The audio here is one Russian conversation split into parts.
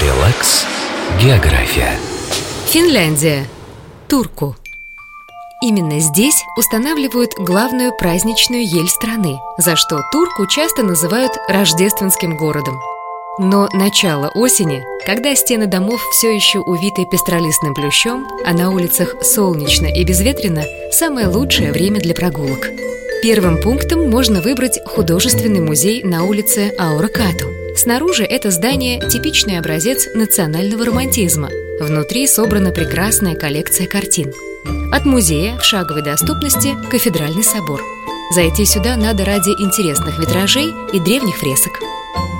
Релакс. География. Финляндия. Турку. Именно здесь устанавливают главную праздничную ель страны, за что Турку часто называют рождественским городом. Но начало осени, когда стены домов все еще увиты пестролистным плющом, а на улицах солнечно и безветренно, самое лучшее время для прогулок. Первым пунктом можно выбрать художественный музей на улице Ауракату. Снаружи это здание – типичный образец национального романтизма. Внутри собрана прекрасная коллекция картин. От музея в шаговой доступности – кафедральный собор. Зайти сюда надо ради интересных витражей и древних фресок.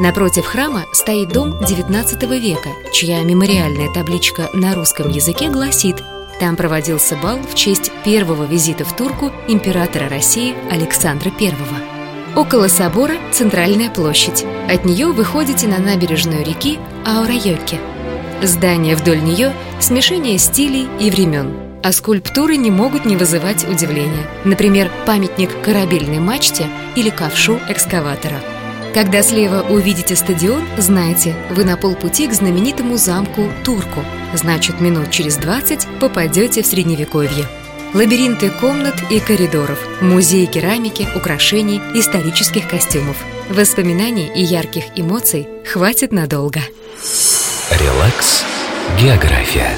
Напротив храма стоит дом XIX века, чья мемориальная табличка на русском языке гласит – там проводился бал в честь первого визита в Турку императора России Александра I. Около собора центральная площадь. От нее выходите на набережную реки Аурайоке. Здания вдоль нее – смешение стилей и времен. А скульптуры не могут не вызывать удивления. Например, памятник корабельной мачте или ковшу экскаватора – когда слева увидите стадион, знайте, вы на полпути к знаменитому замку Турку. Значит, минут через 20 попадете в Средневековье. Лабиринты комнат и коридоров, музей керамики, украшений, исторических костюмов. Воспоминаний и ярких эмоций хватит надолго. Релакс. География.